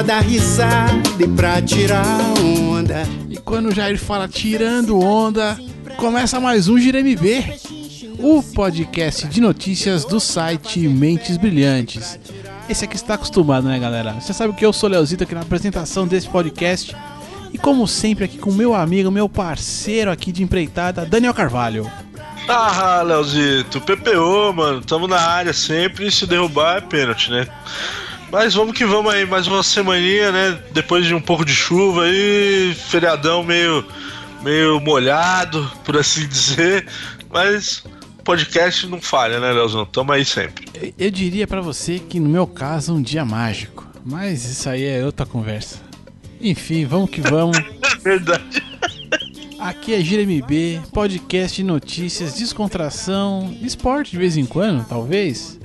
pra dar risada e pra tirar onda. E quando o Jair fala tirando onda, começa mais um Gira MB, o podcast de notícias do site Mentes Brilhantes. Esse aqui está acostumado, né, galera? Você sabe que eu sou Leozito aqui na apresentação desse podcast. E como sempre aqui com meu amigo, meu parceiro aqui de empreitada, Daniel Carvalho. Ah, Leozito, PPO, mano, tamo na área sempre, se derrubar é pênalti, né? Mas vamos que vamos aí, mais uma semaninha, né? Depois de um pouco de chuva aí, feriadão meio, meio molhado, por assim dizer. Mas podcast não falha, né, Leozão? Tamo aí sempre. Eu, eu diria para você que no meu caso um dia mágico, mas isso aí é outra conversa. Enfim, vamos que vamos. Verdade. Aqui é Gira MB, podcast de notícias, descontração, esporte de vez em quando, talvez.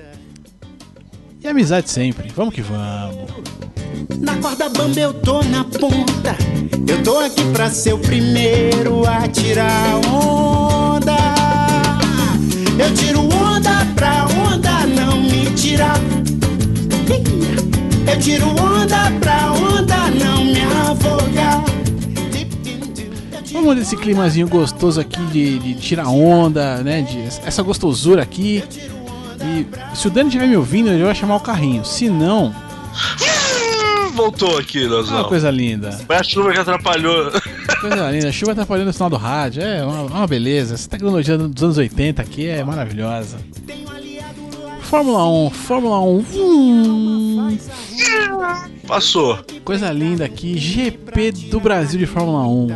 E amizade sempre. Vamos que vamos. Na corda bamba eu tô na ponta. Eu tô aqui pra ser o primeiro a tirar onda. Eu tiro onda pra onda não me tirar. Eu tiro onda pra onda não me afogar. Vamos nesse climazinho gostoso aqui de, de tirar onda, né? De, essa gostosura aqui. Se o Dani estiver me ouvindo, ele vai chamar o carrinho. Se não. Voltou aqui, Leozão. uma coisa linda. Foi a chuva que atrapalhou. Coisa linda. A chuva atrapalhando o sinal do rádio. É uma, uma beleza. Essa tecnologia dos anos 80 aqui é maravilhosa. Fórmula 1, Fórmula 1. Hum, Passou. coisa linda aqui. GP do Brasil de Fórmula 1.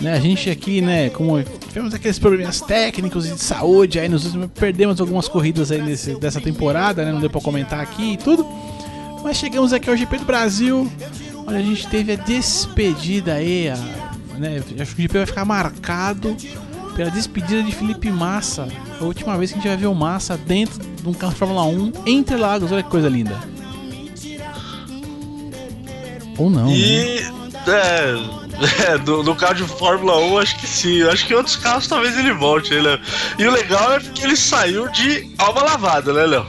Né, a gente aqui, né, como tivemos aqueles problemas técnicos e de saúde aí nos últimos, perdemos algumas corridas aí nesse, dessa temporada, né, não deu pra comentar aqui e tudo. Mas chegamos aqui ao GP do Brasil, onde a gente teve a despedida aí, a, né, acho que o GP vai ficar marcado pela despedida de Felipe Massa. A última vez que a gente vai ver o Massa dentro de um carro de Fórmula 1 entre Lagos, olha que coisa linda. Ou não, né? É, é no, no carro de Fórmula 1, acho que sim. Acho que em outros carros talvez ele volte, né, Léo? E o legal é porque ele saiu de alma lavada, né, Léo?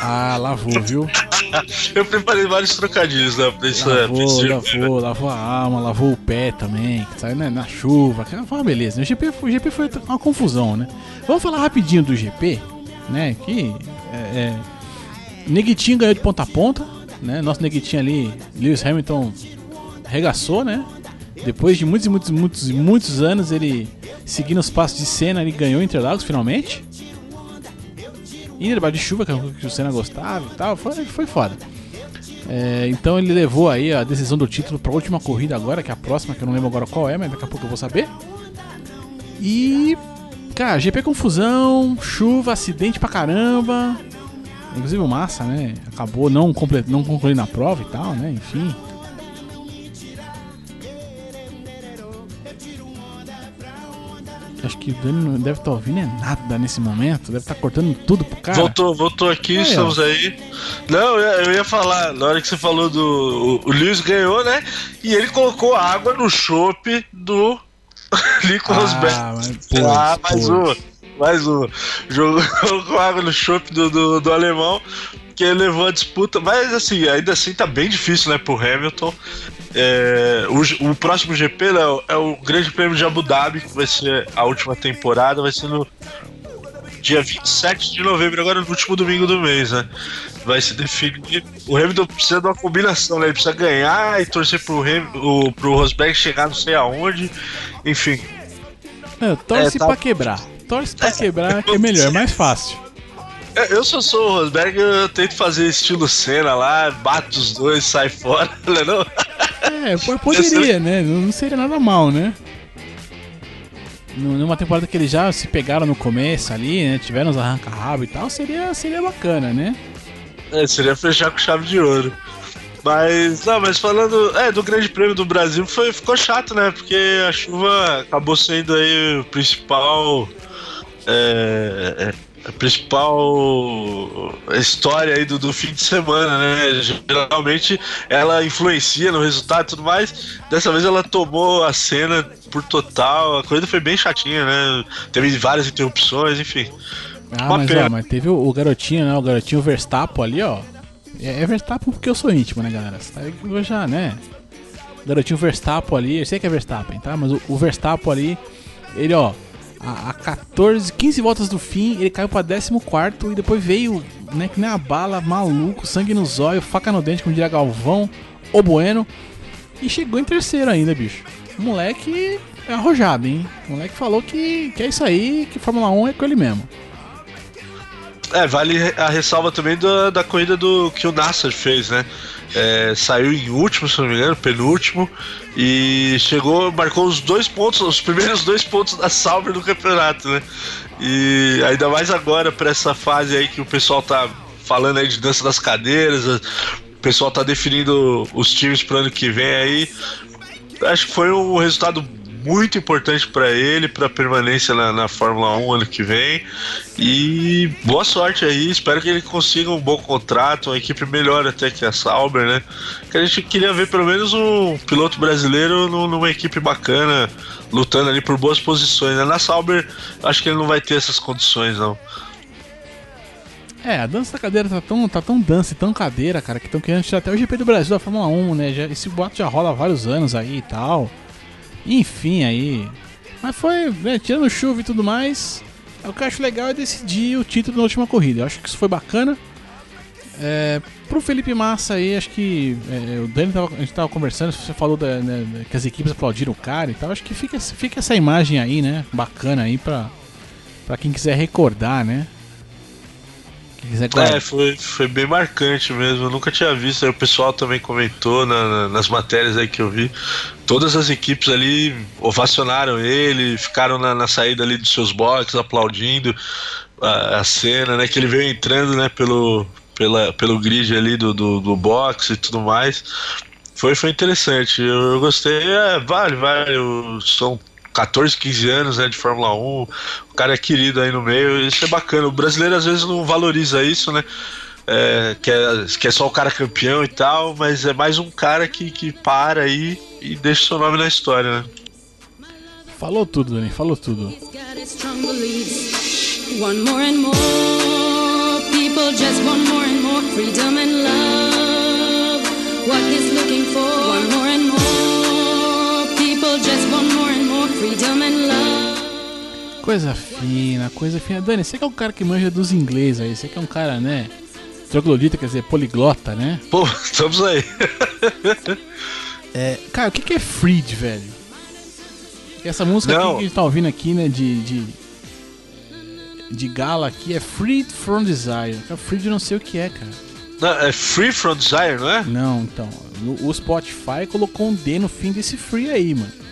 Ah, lavou, viu? Eu preparei vários trocadilhos, né? Pra isso, Lavou, esse lavou, lavou a alma, lavou o pé também, que saiu né, na chuva, que foi uma beleza. O GP, foi- o GP foi uma confusão, né? Vamos falar rapidinho do GP, né? Que é, é, Neguitinho ganhou de ponta a ponta, né? Nosso Neguitinho ali, Lewis Hamilton, arregaçou, né? Depois de muitos muitos, muitos, muitos anos, ele seguindo os passos de Senna, ele ganhou Interlagos finalmente. E debaixo de chuva, que é que o Senna gostava e tal, foi, foi foda. É, então ele levou aí a decisão do título para a última corrida agora, que é a próxima, que eu não lembro agora qual é, mas daqui a pouco eu vou saber. E. Cara, GP confusão, chuva, acidente pra caramba. Inclusive o Massa, né? Acabou não, não concluindo a prova e tal, né? Enfim. Acho que o Dani não deve estar ouvindo é nada nesse momento. Deve estar cortando tudo pro cara. Voltou, voltou aqui, Aí, estamos ó. aí. Não, eu ia falar, na hora que você falou do. O, o Lewis ganhou, né? E ele colocou água no chope do Nico Rosberg. Ah, mas, pô, ah, mais uma. Mais uma. Jogou água no chope do, do, do alemão, que ele levou a disputa. Mas assim, ainda assim tá bem difícil, né, pro Hamilton. É, o, o próximo GP, Léo, é o Grande Prêmio de Abu Dhabi, que vai ser a última temporada, vai ser no dia 27 de novembro, agora no último domingo do mês, né? Vai se definir. O Hamilton precisa de uma combinação, né? Ele precisa ganhar e torcer pro, Ham, o, pro Rosberg chegar não sei aonde. Enfim. Não, torce É, tá- pra quebrar. Torce pra quebrar que é melhor, é mais fácil. É, Eu só sou o Rosberg, eu tento fazer estilo cena lá, bato os dois, sai fora, não é não? É, po- poderia, né? Não seria nada mal, né? Nu- Numa temporada que eles já se pegaram no começo ali, né? Tiveram os arranca-rabo e tal, seria, seria bacana, né? É, seria fechar com chave de ouro. Mas, não, mas falando é, do Grande Prêmio do Brasil, foi, ficou chato, né? Porque a chuva acabou sendo aí o principal. É, é, a principal história aí do, do fim de semana, né? Geralmente ela influencia no resultado e tudo mais. Dessa vez ela tomou a cena por total. A coisa foi bem chatinha, né? Teve várias interrupções, enfim. Ah, Uma mas, ó, mas teve o, o garotinho, né? O garotinho Verstappen ali, ó. É, é Verstappen porque eu sou íntimo, né, galera? Você tá eu já, né? O garotinho Verstappen ali, eu sei que é Verstappen, tá? Mas o, o Verstappen ali, ele, ó, a, a 14, 15 voltas do fim, ele caiu pra 14 e depois veio, né, que nem a bala, maluco, sangue no zóio, faca no dente, como diria Galvão, o Bueno, e chegou em terceiro ainda, bicho. O moleque é arrojado, hein? O moleque falou que, que é isso aí, que Fórmula 1 é com ele mesmo. É, vale a ressalva também da, da corrida do que o Nasser fez, né? É, saiu em último, se não me engano, penúltimo, e chegou, marcou os dois pontos, os primeiros dois pontos da Sauber no campeonato, né? E ainda mais agora, para essa fase aí que o pessoal tá falando aí de dança das cadeiras, o pessoal tá definindo os times pro ano que vem aí. Acho que foi um resultado muito importante para ele, para permanência na, na Fórmula 1 ano que vem. E boa sorte aí, espero que ele consiga um bom contrato, uma equipe melhor até que a Sauber, né? Que a gente queria ver pelo menos um piloto brasileiro nu- numa equipe bacana, lutando ali por boas posições. Né? Na Sauber, acho que ele não vai ter essas condições, não. É, a dança da cadeira tá tão, tá tão dança e tão cadeira, cara, que estão querendo tirar até o GP do Brasil da Fórmula 1, né? Já, esse boato já rola há vários anos aí e tal. Enfim, aí. Mas foi, né, tirando chuva e tudo mais. O que eu acho legal é decidir o título na última corrida. Eu acho que isso foi bacana. É, pro Felipe Massa aí, acho que. é, o Dani tava, a gente tava conversando, você falou da- né, da- que as equipes aplaudiram o cara e tal. Acho que fica, fica essa imagem aí, né? Bacana aí pra, pra quem quiser recordar, né? É, foi, foi bem marcante mesmo. Eu nunca tinha visto. Aí o pessoal também comentou na- na- nas matérias aí que eu vi. Todas as equipes ali ovacionaram ele, ficaram na, na saída ali dos seus boxes, aplaudindo a, a cena, né? Que ele veio entrando, né, pelo, pela, pelo grid ali do, do, do box e tudo mais. Foi, foi interessante. Eu, eu gostei. É, vale, vale. são 14, 15 anos né, de Fórmula 1. O cara é querido aí no meio. Isso é bacana. O brasileiro às vezes não valoriza isso, né? É, que, é, que é só o cara campeão e tal, mas é mais um cara que, que para aí e deixa seu nome na história, né? Falou tudo, Dani, falou tudo. He's got his strong beliefs. One more and more people just want more and more freedom and love. What he's looking for. One more and more Coisa fina, coisa fina. Dani, você que é um cara que manja dos inglês aí, você que é um cara, né? Troglodita, quer dizer, poliglota, né? Pô, estamos aí. É, cara, o que, que é Freed, velho? Essa música que a gente tá ouvindo aqui, né, de, de, de gala aqui, é Freed from Desire. Cara, Freed eu não sei o que é, cara. Não, é Free from Desire, não é? Não, então, o Spotify colocou um D no fim desse Free aí, mano.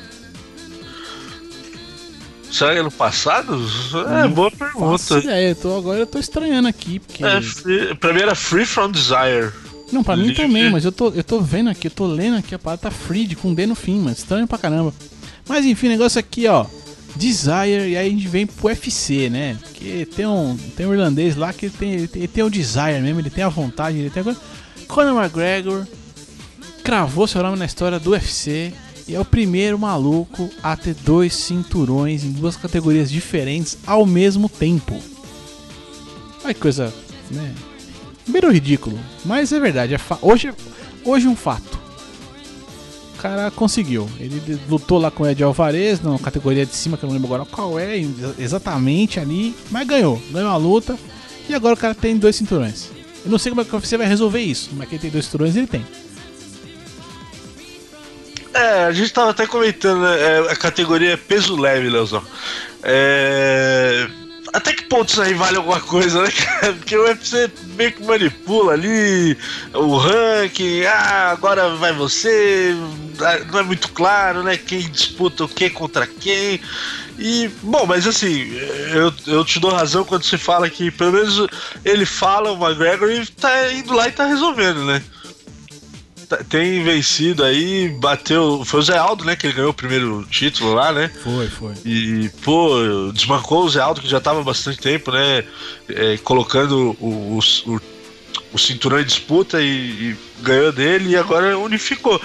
Será que é no passado? É, boa pergunta. Ideia, eu tô, agora eu tô estranhando aqui, porque... É, free, pra mim era Free from Desire. Não, pra mim Livre. também, mas eu tô, eu tô vendo aqui, eu tô lendo aqui, a parada tá Freed com D no fim, mano. Estranho pra caramba. Mas enfim, negócio aqui, ó. Desire, e aí a gente vem pro UFC, né? Porque tem um, tem um irlandês lá que tem, tem, tem o desire mesmo, ele tem a vontade, ele tem a coisa. Conor McGregor cravou seu nome na história do UFC e é o primeiro maluco a ter dois cinturões em duas categorias diferentes ao mesmo tempo. Olha que coisa, né? Beiro ridículo, mas é verdade. É hoje, hoje um fato. O cara conseguiu. Ele lutou lá com o Ed Alvarez na categoria de cima, que eu não lembro agora qual é ex- exatamente ali, mas ganhou. Ganhou a luta e agora o cara tem dois cinturões. Eu não sei como é que você vai resolver isso, mas quem tem dois cinturões ele tem. É, a gente tava até comentando, né? é, a categoria peso leve, Leozão. É. Até que ponto isso aí vale alguma coisa, né, cara? Porque o UFC meio que manipula ali o ranking, ah, agora vai você, ah, não é muito claro, né? Quem disputa o que contra quem. E, bom, mas assim, eu, eu te dou razão quando você fala que pelo menos ele fala, o McGregor, e tá indo lá e tá resolvendo, né? Tá- tem vencido aí, bateu. Foi o Zé Aldo, né? Que ele ganhou o primeiro título lá, né? Foi, foi. E, pô, desbancou o Zé Aldo, que já tava há bastante tempo, né? é, colocando o, o, o- o cinturão em disputa e, e ganhou dele e agora unificou.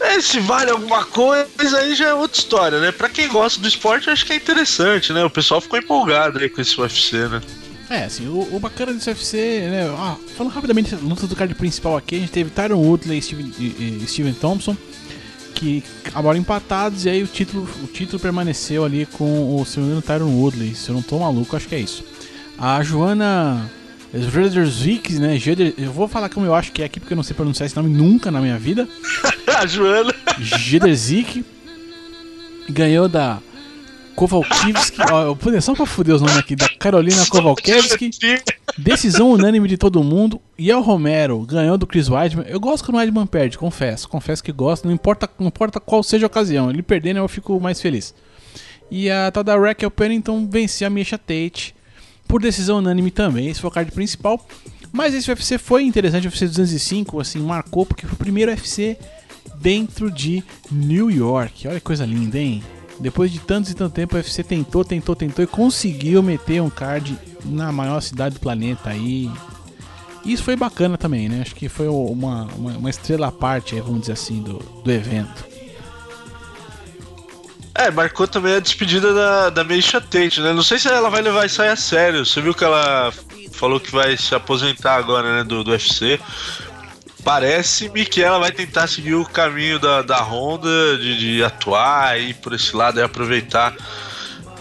É, se vale alguma coisa, aí já é outra história, né? Pra quem gosta do esporte, acho que é interessante, né? O pessoal ficou empolgado aí com esse UFC, né? É, assim, o, o bacana desse UFC, né? Ah, falando rapidamente luta do card principal aqui, a gente teve Tyron Woodley e Steven, e, e Steven Thompson, que acabaram empatados, e aí o título, o título permaneceu ali com o, se não me engano, Tyron Woodley, se eu não tô maluco, acho que é isso. A Joana Zvredersvik, né? Eu vou falar como eu acho que é aqui, porque eu não sei pronunciar esse nome nunca na minha vida. a Joana. Jederzik ganhou da Kowalkiewski, ó, só pra fuder os nomes aqui, da Carolina Kowalkiewski, decisão unânime de todo mundo, e o Romero ganhou do Chris Weidman, eu gosto quando o Weidman perde, confesso, confesso que gosto, não importa, não importa qual seja a ocasião, ele perdendo eu fico mais feliz. E a tal da Raquel Pennington venceu a Misha Tate, por decisão unânime também, esse foi o card principal, mas esse UFC foi interessante, o UFC 205, assim, marcou, porque foi o primeiro UFC dentro de New York, olha que coisa linda, hein? Depois de tantos e tanto tempo, o UFC tentou, tentou, tentou e conseguiu meter um card na maior cidade do planeta aí. Isso foi bacana também, né? Acho que foi uma, uma, uma estrela à parte, vamos dizer assim, do, do evento. É, marcou também a despedida da, da Meisha Tate, né? Não sei se ela vai levar isso aí a sério. Você viu que ela falou que vai se aposentar agora, né, do, do UFC. Parece-me que ela vai tentar seguir o caminho da, da Honda, de, de atuar e por esse lado e aproveitar.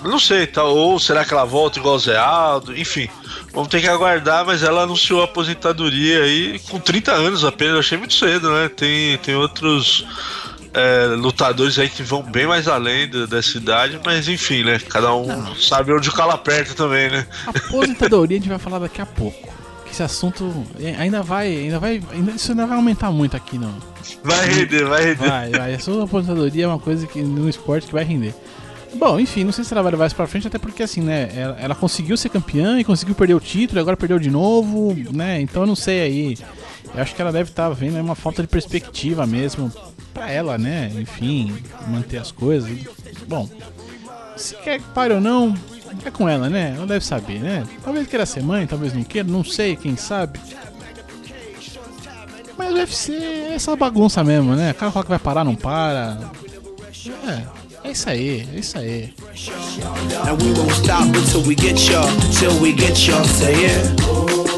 Não sei, tá, ou será que ela volta igual o Zé Aldo? Enfim, vamos ter que aguardar, mas ela anunciou a aposentadoria aí com 30 anos apenas, eu achei muito cedo, né? Tem, tem outros é, lutadores aí que vão bem mais além da, dessa idade, mas enfim, né? Cada um Não. sabe onde o calo aperta também, né? Aposentadoria a gente vai falar daqui a pouco esse assunto ainda vai, ainda vai, ainda, isso ainda vai aumentar muito aqui não. Vai render, vai render. Vai, vai. A sua aposentadoria é uma coisa que no esporte que vai render. Bom, enfim, não sei se ela vai levar isso pra frente, até porque assim, né, ela, ela conseguiu ser campeã e conseguiu perder o título, e agora perdeu de novo, né? Então eu não sei aí. Eu acho que ela deve estar tá vendo uma falta de perspectiva mesmo para ela, né? Enfim, manter as coisas. Bom, se quer que pare ou não, é com ela, né? Ela deve saber, né? Talvez queira ser mãe, talvez não queira, não sei, quem sabe. Mas o UFC é essa bagunça mesmo, né? Cara que vai parar, não para. É, é isso aí, é isso aí. And we won't stop until we get you, till we get you, say yeah.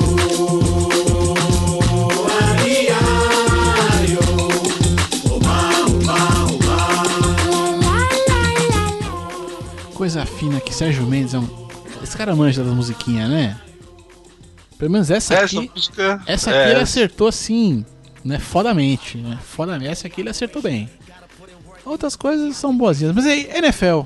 Coisa fina que Sérgio Mendes é um. Esse cara manja das musiquinhas, né? Pelo menos essa aqui. Essa, música, essa aqui é. ele acertou assim, né? Fodamente, né? Fodamente. Essa aqui ele acertou bem. Outras coisas são boazinhas. Mas aí, NFL.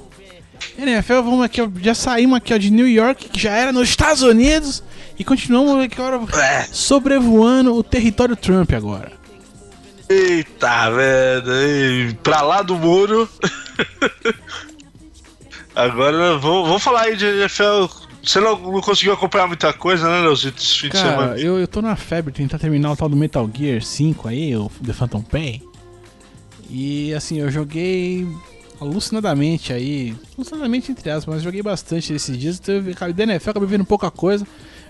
NFL, vamos aqui, ó, já saímos aqui ó, de New York, que já era nos Estados Unidos, e continuamos aqui agora é. sobrevoando o território Trump agora. Eita, velho, pra lá do muro. Agora vamos, vamos falar aí de NFL. Você não, não conseguiu acompanhar muita coisa, né, Leozito, esse fim Cara, de semana? Eu, eu tô na febre tentar terminar o tal do Metal Gear 5 aí, o The Phantom Pain. E assim, eu joguei alucinadamente aí. Alucinadamente entre aspas, mas joguei bastante esses dias. Então, eu, da NFL acabei vendo pouca coisa.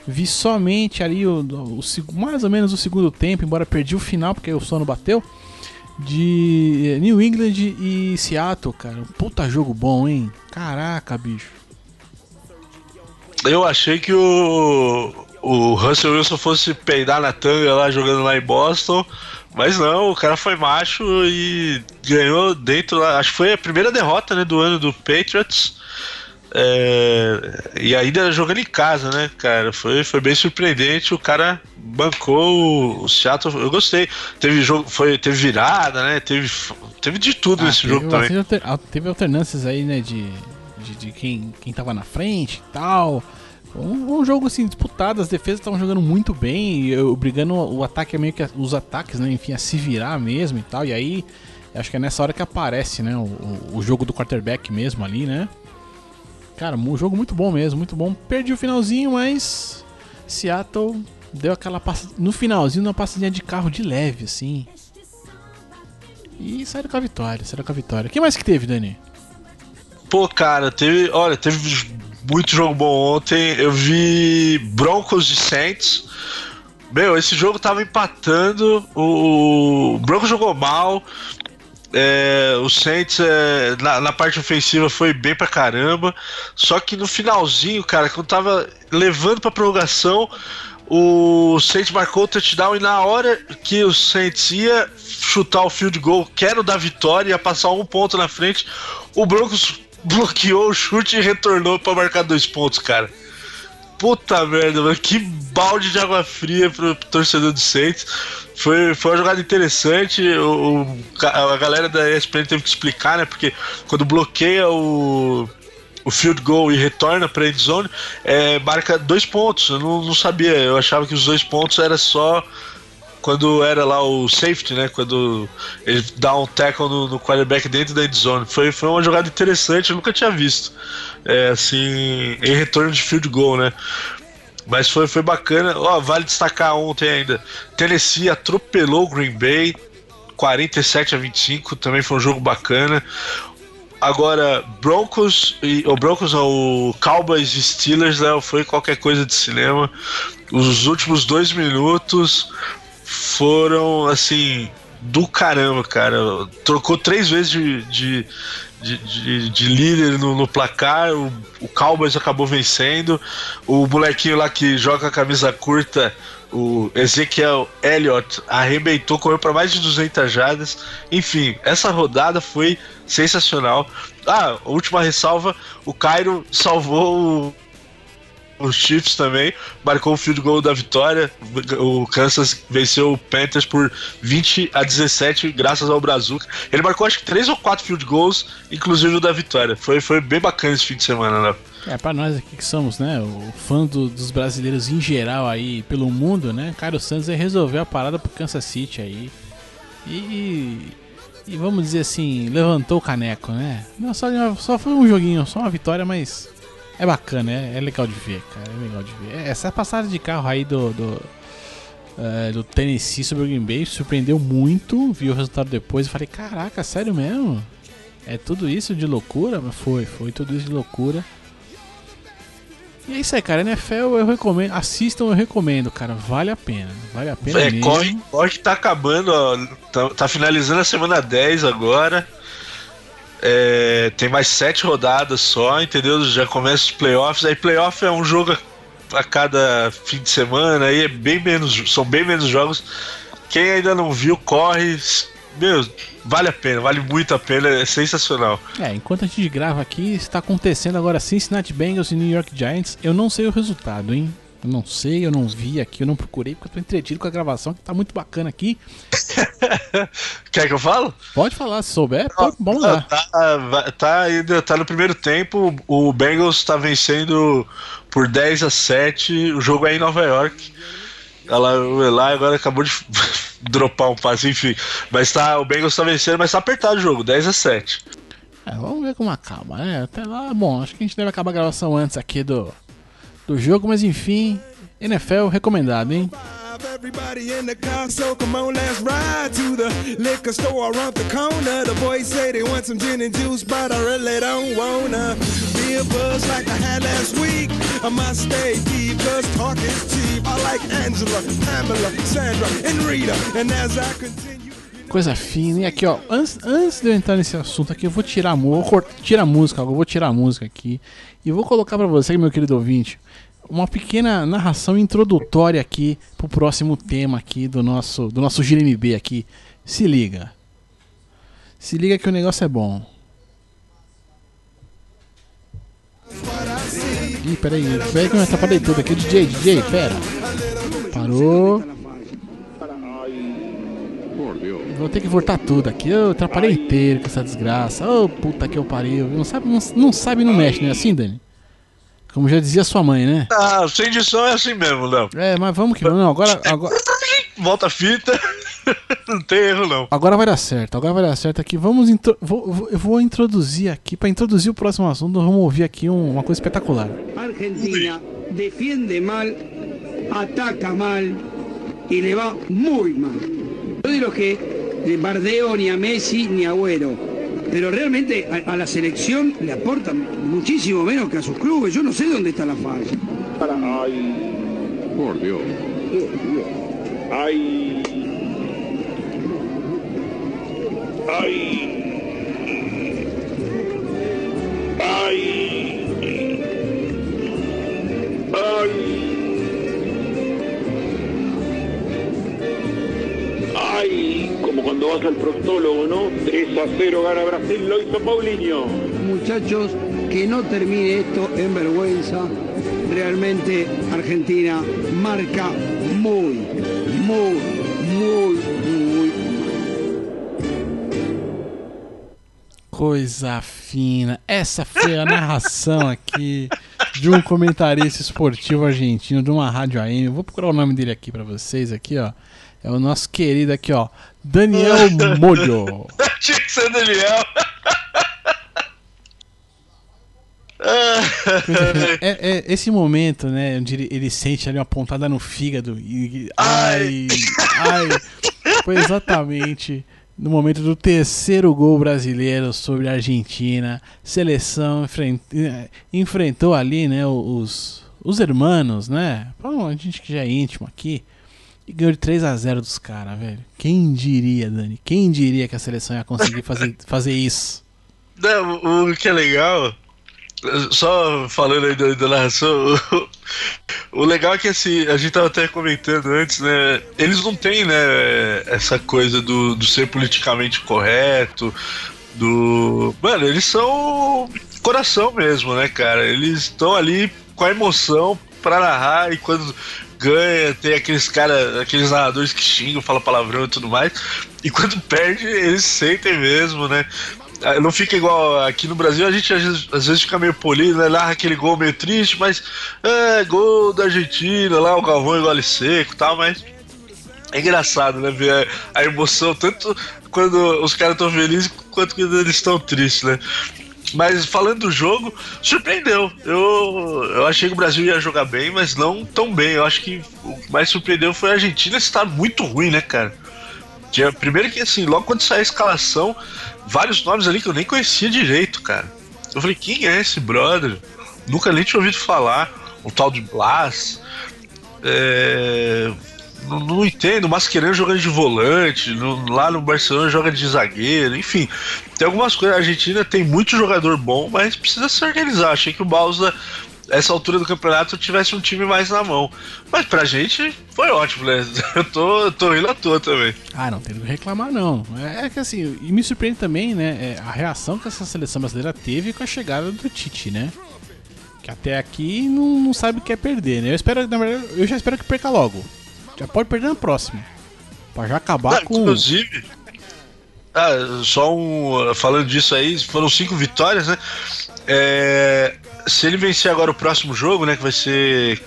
Vi somente ali o, o, o, mais ou menos o segundo tempo, embora perdi o final porque o sono bateu de New England e Seattle, cara. Puta jogo bom, hein? Caraca, bicho. Eu achei que o, o Russell Wilson fosse peidar na tanga lá jogando lá em Boston, mas não, o cara foi macho e ganhou dentro lá. Acho que foi a primeira derrota né, do ano do Patriots. É, e ainda jogando em casa, né, cara? Foi, foi bem surpreendente. O cara bancou o, Seattle. Eu gostei. Teve jogo, foi, teve virada, né? Teve, teve de tudo ah, nesse jogo também. Alter, teve alternâncias aí, né? De, de, de, quem, quem tava na frente e tal. Um, um, jogo assim disputado, as defesas estavam jogando muito bem, e obrigando o ataque meio que os ataques, né, enfim, a se virar mesmo e tal. E aí, acho que é nessa hora que aparece, né, o, o jogo do quarterback mesmo ali, né? Cara, um jogo muito bom mesmo, muito bom. Perdi o finalzinho, mas Seattle deu aquela passa... no finalzinho uma passadinha de carro de leve, assim. E saíram com a vitória, saíram com a vitória. O que mais que teve, Dani? Pô, cara, teve. Olha, teve muito jogo bom ontem. Eu vi Broncos e Saints. Meu, esse jogo tava empatando. O Broncos jogou mal. É, o Saints é, na, na, parte ofensiva foi bem pra caramba. Só que no finalzinho, cara, quando tava levando pra prorrogação, o Saints marcou o touchdown e na hora que o Saints ia chutar o field goal, que era vitória, ia passar um ponto na frente, o Broncos bloqueou o chute e retornou para marcar dois pontos, cara. Puta merda, mano, que balde de água fria pro, torcedor do Saints. Foi, foi uma jogada interessante. O, o, a galera da ESPN teve que explicar, né? Porque quando bloqueia o, o field goal e retorna para end zone, é, marca dois pontos. Eu não, não sabia, eu achava que os dois pontos era só quando era lá o safety, né? Quando ele dá um tackle no, no quarterback dentro da endzone. Foi, foi uma jogada interessante, eu nunca tinha visto. É, assim, em retorno de field goal, né? Mas foi, foi bacana. Ó, vale destacar ontem ainda. Tennessee atropelou o Green Bay 47 a 25, também foi um jogo bacana. Agora, Broncos e o Broncos ou Cowboys e Steelers, né, foi qualquer coisa de cinema. Os últimos dois minutos, foram assim do caramba, cara. Trocou três vezes de, de, de, de, de líder no, no placar. O, o, Cowboys acabou vencendo. O molequinho lá que joga a camisa curta, o Ezequiel Elliott, arrebentou, correu para mais de 200 jardas. Enfim, essa rodada foi sensacional. Ah, última ressalva: o Cairo salvou o os Chiefs também, marcou o field goal da vitória. O Kansas venceu o Panthers por 20 a 17, graças ao Brazuca. Ele marcou acho que 3 ou 4 field goals, inclusive o da vitória. Foi, foi bem bacana esse fim de semana, né? É, pra nós aqui que somos, né, o fã do, dos brasileiros em geral aí pelo mundo, né, Carlos Santos resolveu a parada pro Kansas City aí. E, e vamos dizer assim, levantou o caneco, né? Não, só, só foi um joguinho, só uma vitória, mas é bacana, é, é legal de ver, cara. É legal de ver. Essa passada de carro aí do, do, uh, do Tennessee sobre o Green Bay surpreendeu muito. Vi o resultado depois e falei: caraca, sério mesmo? É tudo isso de loucura? Foi, foi tudo isso de loucura. E é isso aí, cara. NFL eu recomendo. Assistam, eu recomendo, cara. Vale a pena. Vale a pena. É, mesmo. corre, corre que tá acabando, ó. Tá, tá finalizando a semana 10 agora. É, tem mais sete rodadas só, entendeu? Já começa os playoffs. Aí playoff é um jogo a cada fim de semana, aí é bem menos, são bem menos jogos. Quem ainda não viu, corre. Meu, vale a pena, vale muito a pena, é sensacional. É, enquanto a gente grava aqui, está acontecendo agora Cincinnati Bengals e New York Giants. Eu não sei o resultado, hein? Eu não sei, eu não vi aqui, eu não procurei porque eu tô entretido com a gravação que tá muito bacana aqui. Quer que eu falo? Pode falar, se souber, pode, vamos lá. Tá, tá, ainda tá no primeiro tempo, o Bengals tá vencendo por 10 a 7, o jogo é em Nova York. Ela, lá agora acabou de dropar um passe, enfim. Mas tá, o Bengals tá vencendo, mas tá apertado o jogo, 10 a 7. É, vamos ver como acaba, né? Até lá, bom, acho que a gente deve acabar a gravação antes aqui do do jogo, mas enfim, NFL recomendado, hein? Everybody in the car, so come on, let's ride to the liquor store around the corner. The boys say they want some gin and juice, but I really don't wanna be a buzz like I had last week. I must stay deep, cause talk is cheap. I like Angela, Pamela, Sandra, and Rita. And as I continue. Coisa fina. E aqui, ó, antes, antes de eu entrar nesse assunto aqui, eu vou tirar a música, tirar a música, eu vou tirar a música aqui e vou colocar para você, meu querido ouvinte, uma pequena narração introdutória aqui pro próximo tema aqui do nosso do nosso Gira MB aqui. Se liga. Se liga que o negócio é bom. Ih, peraí, peraí que eu atrapalhei tudo aqui. DJ, DJ, pera. Parou. Vou ter que voltar tudo aqui. Eu atrapalhei inteiro com essa desgraça. Ô, oh, puta que eu pariu. Não sabe, não, não sabe não mexe, né? Assim, Dani? Como já dizia sua mãe, né? Ah, sem edição é assim mesmo, Léo. É, mas vamos que vamos. Agora, agora... Volta a fita. não tem erro, não. Agora vai dar certo. Agora vai dar certo aqui. Vamos. Intro... Vou, vou, eu vou introduzir aqui. Para introduzir o próximo assunto, vamos ouvir aqui um, uma coisa espetacular. Argentina defende mal, ataca mal e le va muy mal. Yo digo que de bardeo ni a Messi ni a Agüero. Pero realmente a, a, la selección le aportan muchísimo menos que a sus clubes. Yo no sé dónde está la falla. Ay, por Dios. Ay. Ay. Ay. Ay. Ay, como cuando vas al proctólogo, ¿no? 3 a 0 gana Brasil, lo hizo Paulinho. Muchachos, que no termine esto en vergüenza. Realmente Argentina marca muy, muy, muy, muy Coisa fina. Essa foi a narração aqui de um comentarista esportivo argentino de uma rádio AM. Eu vou procurar o nome dele aqui pra vocês aqui, ó. É o nosso querido aqui, ó, Daniel Molho. Tinha que ser Daniel. É, é esse momento, né, onde ele, ele sente ali uma pontada no fígado e ai, ai, foi exatamente no momento do terceiro gol brasileiro sobre a Argentina. Seleção enfren- eh, enfrentou ali, né, os os hermanos, né? A gente que já é íntimo aqui. E ganhou de 3 a 0 dos caras, velho. Quem diria, Dani? Quem diria que a seleção ia conseguir fazer, fazer isso? Não, o, que é legal, só falando aí da, da narração, o, o legal é que assim, a gente tava até comentando antes, né? Eles não têm, né, essa coisa do, do ser politicamente correto, do. Mano, eles são coração mesmo, né, cara? Eles estão ali com a emoção pra narrar e quando ganha, tem aqueles caras, aqueles narradores que xingam, falam palavrão e tudo mais. E quando perde, eles sentem mesmo, né? Ah, Não fica igual aqui no Brasil, a gente às vezes, às vezes fica meio polido, né? Narra aquele gol meio triste, mas é gol da Argentina, lá o Galvão engole seco e tal, mas é engraçado, né? Ver a, a emoção, tanto quando os caras estão felizes quanto quando eles estão tristes, né? Mas falando do jogo, surpreendeu. Eu, eu achei que o Brasil ia jogar bem, mas não tão bem. Eu acho que o mais surpreendeu foi a Argentina estar muito ruim, né, cara? Tinha, primeiro que assim, logo quando saiu a escalação, vários nomes ali que eu nem conhecia direito, cara. Eu falei, quem é esse brother? Nunca nem tinha ouvido falar. O tal de Blas. É, não, não entendo, o Mascherano jogando de volante, no- lá no Barcelona joga de zagueiro, enfim. Tem algumas coisas. A Argentina tem muito jogador bom, mas precisa se organizar. Achei que o Balsa, essa altura do campeonato, tivesse um time mais na mão. Mas pra gente foi ótimo, né? Eu tô, tô rindo à toa também. Ah, não tem do que reclamar, não. É, é que assim, e me surpreende também, né, é a reação que essa seleção brasileira teve com a chegada do Tite, né? Que até aqui não, não sabe o que é perder, né? Eu espero, na verdade, eu já espero que perca logo. Já pode perder na próxima. Pra já acabar Ah, com. Inclusive, ah, só um. Falando disso aí, foram cinco vitórias, né? É, se ele vencer agora o próximo jogo, né? Que vai ser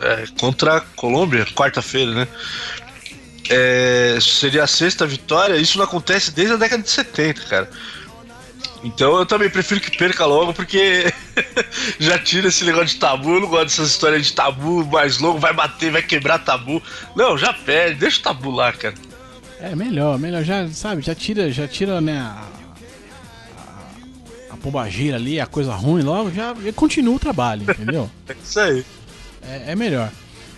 é, contra a Colômbia, quarta-feira, né? É, seria a sexta vitória. Isso não acontece desde a década de 70, cara. Então eu também prefiro que perca logo, porque já tira esse negócio de tabu. Eu não gosto dessas histórias de tabu mais longo, vai bater, vai quebrar tabu. Não, já perde, deixa o tabu lá, cara. É melhor, melhor já, sabe, já tira, já tira, né, a, a, a pombagira ali, a coisa ruim logo, já, já continua o trabalho, entendeu? É isso aí. É, é melhor.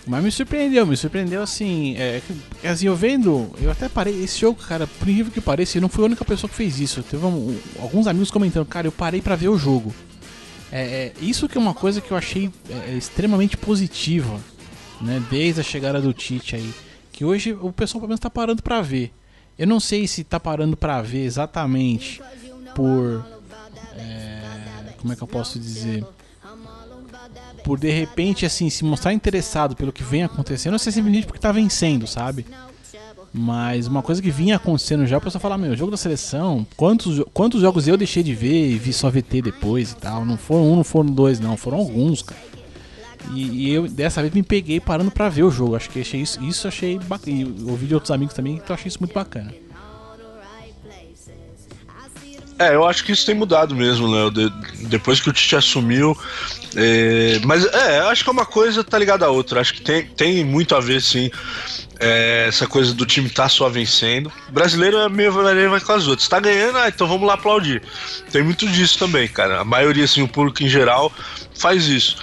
Mas me surpreendeu, me surpreendeu assim. É, assim, eu vendo. Eu até parei. Esse jogo, cara, por incrível que pareça, eu não fui a única pessoa que fez isso. Teve um- alguns amigos comentando, cara, eu parei pra ver o jogo. É, é, isso que é uma coisa que eu achei é, extremamente positiva, né? Desde a chegada do Tite aí. Que hoje o pessoal pelo menos tá parando pra ver. Eu não sei se tá parando pra ver exatamente por. é, como é que eu posso dizer? Por de repente assim se mostrar interessado pelo que vem acontecendo, não sei simplesmente porque tá vencendo, sabe? Mas uma coisa que vinha acontecendo já, o pessoal falar, meu, jogo da seleção, quantos, quantos jogos eu deixei de ver e vi só VT depois e tal. Não foram um, não foram dois, não, foram alguns, cara. E, e eu dessa vez me peguei parando pra ver o jogo. Acho que achei isso, isso achei bacana. E ouvi de outros amigos também eu achei isso muito bacana. É, eu acho que isso tem mudado mesmo, Léo. de- depois que o Tite assumiu. é, mas é, acho que é uma coisa tá ligada à outra. Acho que tem, tem muito a ver, sim. é, essa coisa do time tá só vencendo. Brasileiro é meio vai com as outras. Tá ganhando, ah, então vamos lá aplaudir. Tem muito disso também, cara. A maioria, assim, o público em geral faz isso.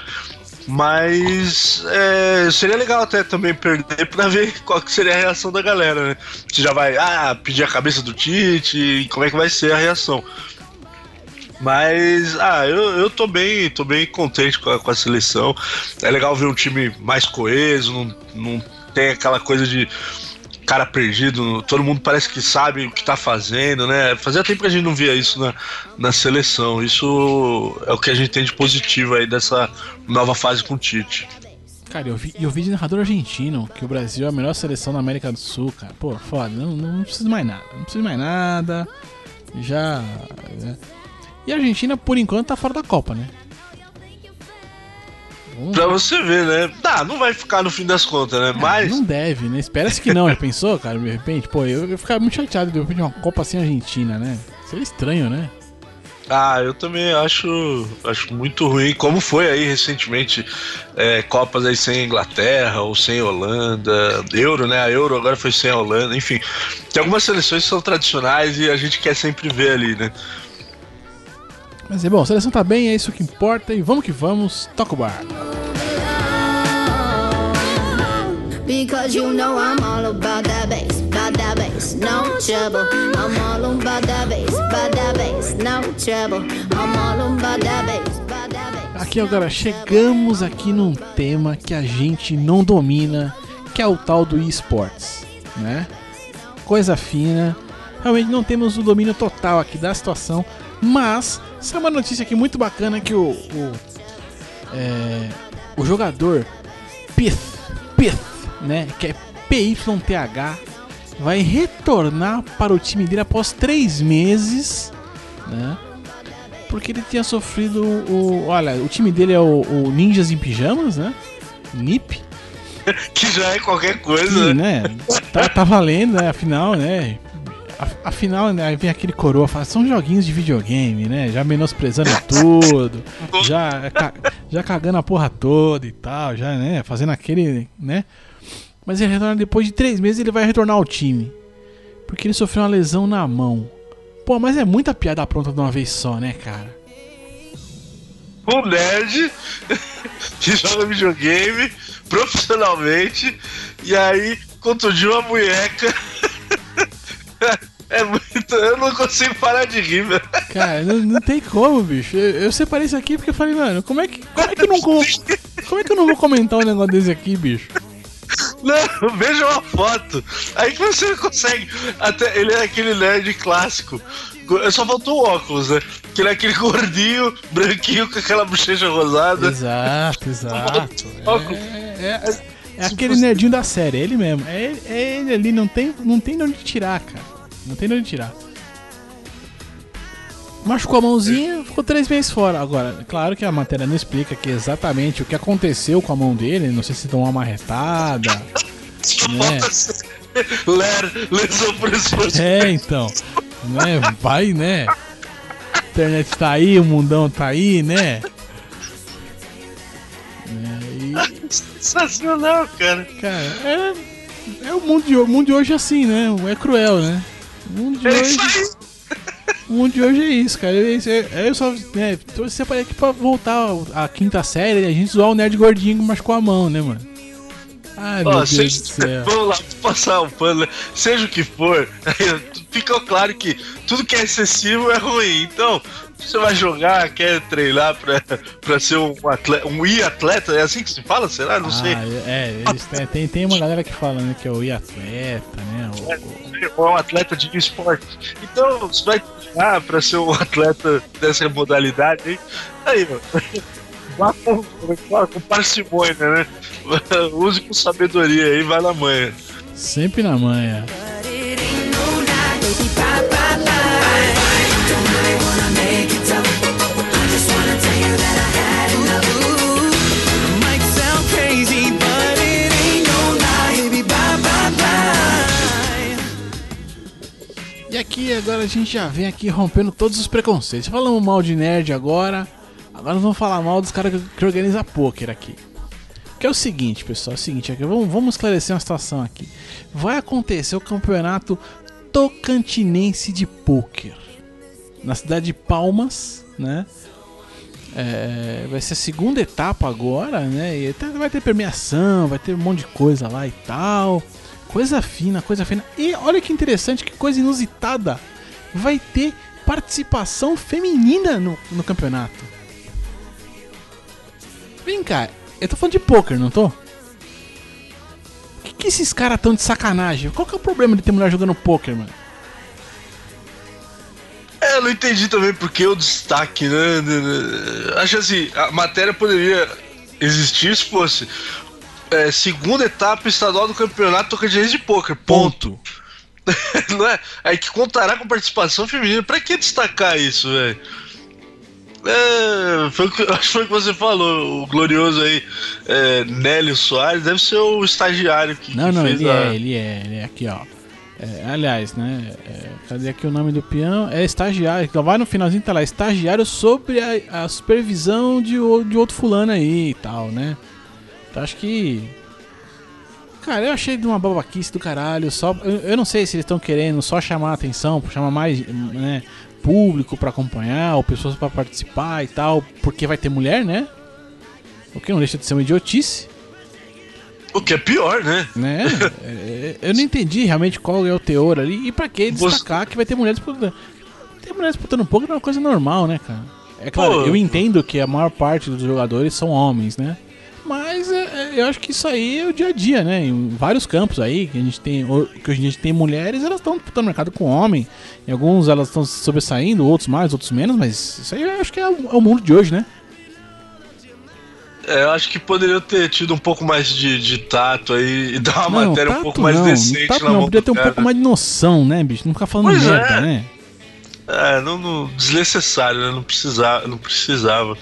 Mas é, seria legal até também perder pra ver qual que seria a reação da galera, né? Se já vai ah, pedir a cabeça do Tite como é que vai ser a reação. Mas, ah, eu, eu tô bem, tô bem contente com a, com a seleção. É legal ver um time mais coeso, não, não tem aquela coisa de cara perdido, todo mundo parece que sabe o que tá fazendo, né? Fazia tempo que a gente não via isso na, na seleção. Isso é o que a gente tem de positivo aí dessa nova fase com o Tite. Cara, eu vi, eu vi de narrador argentino que o Brasil é a melhor seleção da América do Sul, cara. Pô, foda, não, não precisa mais nada. Não precisa mais nada. Já. né? E a Argentina, por enquanto, tá fora da Copa, né? Vamos Pra você ver, né? Tá, não vai ficar no fim das contas, né? Mas. Não deve, né? Espera-se que não, já pensou, cara? De repente, pô, eu, eu ficava muito chateado de repente uma Copa sem Argentina, né? Seria estranho, né? Ah, eu também acho, acho muito ruim. Como foi aí recentemente é, Copas aí sem Inglaterra ou sem Holanda, Euro, né? A Euro agora foi sem Holanda, enfim. Tem algumas seleções que são tradicionais e a gente quer sempre ver ali, né? Mas é bom, a seleção tá bem, é isso que importa e vamos que vamos, toca o bar. Because you know I'm all about that bass, about that bass, no trouble. I'm all about that bass, about that bass, no trouble. I'm all about that bass, about that bass. Aqui agora, chegamos aqui num tema que a gente não domina, que é o tal do esportes, né? Coisa fina. Realmente não temos o domínio total aqui da situação, mas isso é uma notícia aqui muito bacana que o o, é, o jogador Pith, Pith, né? Que é PYTH, vai retornar para o time dele após três meses, né? Porque ele tinha sofrido o. Olha, o time dele é o, o Ninjas em Pijamas, né? NIP. Que já é qualquer Que, coisa, né? né? Tá, tá valendo, né? Afinal, né? Afinal, né, vem aquele coroa fala, são joguinhos de videogame, né? Já menosprezando tudo, já, já cagando a porra toda e tal, já, né? Fazendo aquele, né? Mas ele retorna depois de três meses, ele vai retornar ao time. Porque ele sofreu uma lesão na mão. Pô, mas é muita piada pronta de uma vez só, né, cara? Um nerd que joga videogame profissionalmente e aí contundiu uma munheca. É muito. Eu não consigo parar de rir, velho. Cara, não, não tem como, bicho. Eu, eu separei isso aqui porque eu falei, mano, como é que, como é que eu não vou, como é que eu não vou comentar um negócio desse aqui, bicho? Não, veja uma foto. Aí que você consegue. Até ele é aquele nerd clássico. Só faltou o óculos, né? Que ele é aquele gordinho, branquinho com aquela bochecha rosada. Exato, exato. Óculos. É, é, é aquele nerdinho da série, é ele mesmo. É, ele- é ele ali, não tem, não tem de onde tirar, cara. Não tem de onde tirar. Machucou a mãozinha, ficou três meses fora. Agora, claro que a matéria não explica que exatamente o que aconteceu com a mão dele. Não sei se deu uma marretada. né? Ler, lesão por. É, então. Né? Vai, né? A internet tá aí, o mundão tá aí, né? Né, E, Sensacional, cara. cara, é, é o mundo de, o mundo de hoje é assim, né? É cruel, né? O mundo de É hoje, o mundo de hoje é isso, cara. Eu, eu, eu só né, trouxe aqui pra voltar à quinta série e a gente zoar o nerd gordinho que machucou a mão, né, mano? Ai, meu Ó, Deus seja, céu. vamos lá, passar o pano, né? seja o que for, ficou claro que tudo que é excessivo é ruim. Então, você vai jogar, quer treinar pra, pra ser um atleta, um i-atleta, é assim que se fala? Será? Não sei. Ah, é, eles têm, tem, tem uma galera que fala né, que é o I-atleta, né? o- Ou é um atleta de esporte. Então, você vai treinar pra ser um atleta dessa modalidade aí. Aí, ó. Vá com, com, com parcimônia, né? Use com sabedoria aí, vai na manhã. sempre na manha. E aqui agora a gente já vem aqui rompendo todos os preconceitos. Falamos mal de nerd agora. Agora vamos falar mal dos caras que, organizam poker aqui. Que é o seguinte, pessoal, é o seguinte, aqui, vamos, vamos esclarecer uma situação aqui. Vai acontecer o campeonato Tocantinense de Poker na cidade de Palmas, né? É, vai ser a segunda etapa agora, né? E vai ter premiação, vai ter um monte de coisa lá e tal. Coisa fina, coisa fina. E olha que interessante, que coisa inusitada. Vai ter participação feminina no, no campeonato. Vem cá, eu tô falando de poker, não tô? Que que esses caras tão de sacanagem? Qual que é o problema de ter mulher jogando poker, mano? É, eu não entendi também porque o destaque, né? Acho assim, a matéria poderia existir se fosse é, segunda etapa estadual do campeonato Tocantins de Poker. Ponto. não é? Aí que contará com participação feminina. Pra que destacar isso, velho? É, foi acho que foi o que você falou, o glorioso aí, é, Nélio Soares, deve ser o estagiário que, Não, que não, ele a... é, ele é, ele é aqui, ó. É, aliás, né? é, cadê aqui o nome do peão? É estagiário. Então vai no finalzinho, tá lá, estagiário sobre a, a supervisão de, de outro fulano aí e tal, né? Então acho que. Cara, eu achei de uma babaquice do caralho. Só, eu, eu não sei se eles estão querendo só chamar a atenção, chamar mais né, público pra acompanhar, ou pessoas pra participar e tal, porque vai ter mulher, né? O que não deixa de ser uma idiotice O que é pior, né? né? É, eu não entendi realmente qual é o teor ali e pra que destacar que vai ter mulher disputando. Ter mulher disputando um pouco é uma coisa normal, né, cara? É claro, Pô. eu entendo que a maior parte dos jogadores são homens, né? Eu acho que isso aí é o dia a dia, né? Em vários campos aí que a gente tem, que hoje a gente tem mulheres, elas estão disputando mercado com homem. Em alguns elas estão sobressaindo, outros mais, outros menos, mas isso aí eu acho que é o, é o mundo de hoje, né? É, eu acho que poderiam ter tido um pouco mais de, de tato aí e dar uma Não, matéria um pouco mais não, decente tato na não, mão podia ter um cara. pouco mais de noção, né, bicho? Não ficar falando Pois merda, é. né? É, não, não- desnecessário, né? Não precisava. Não precisava.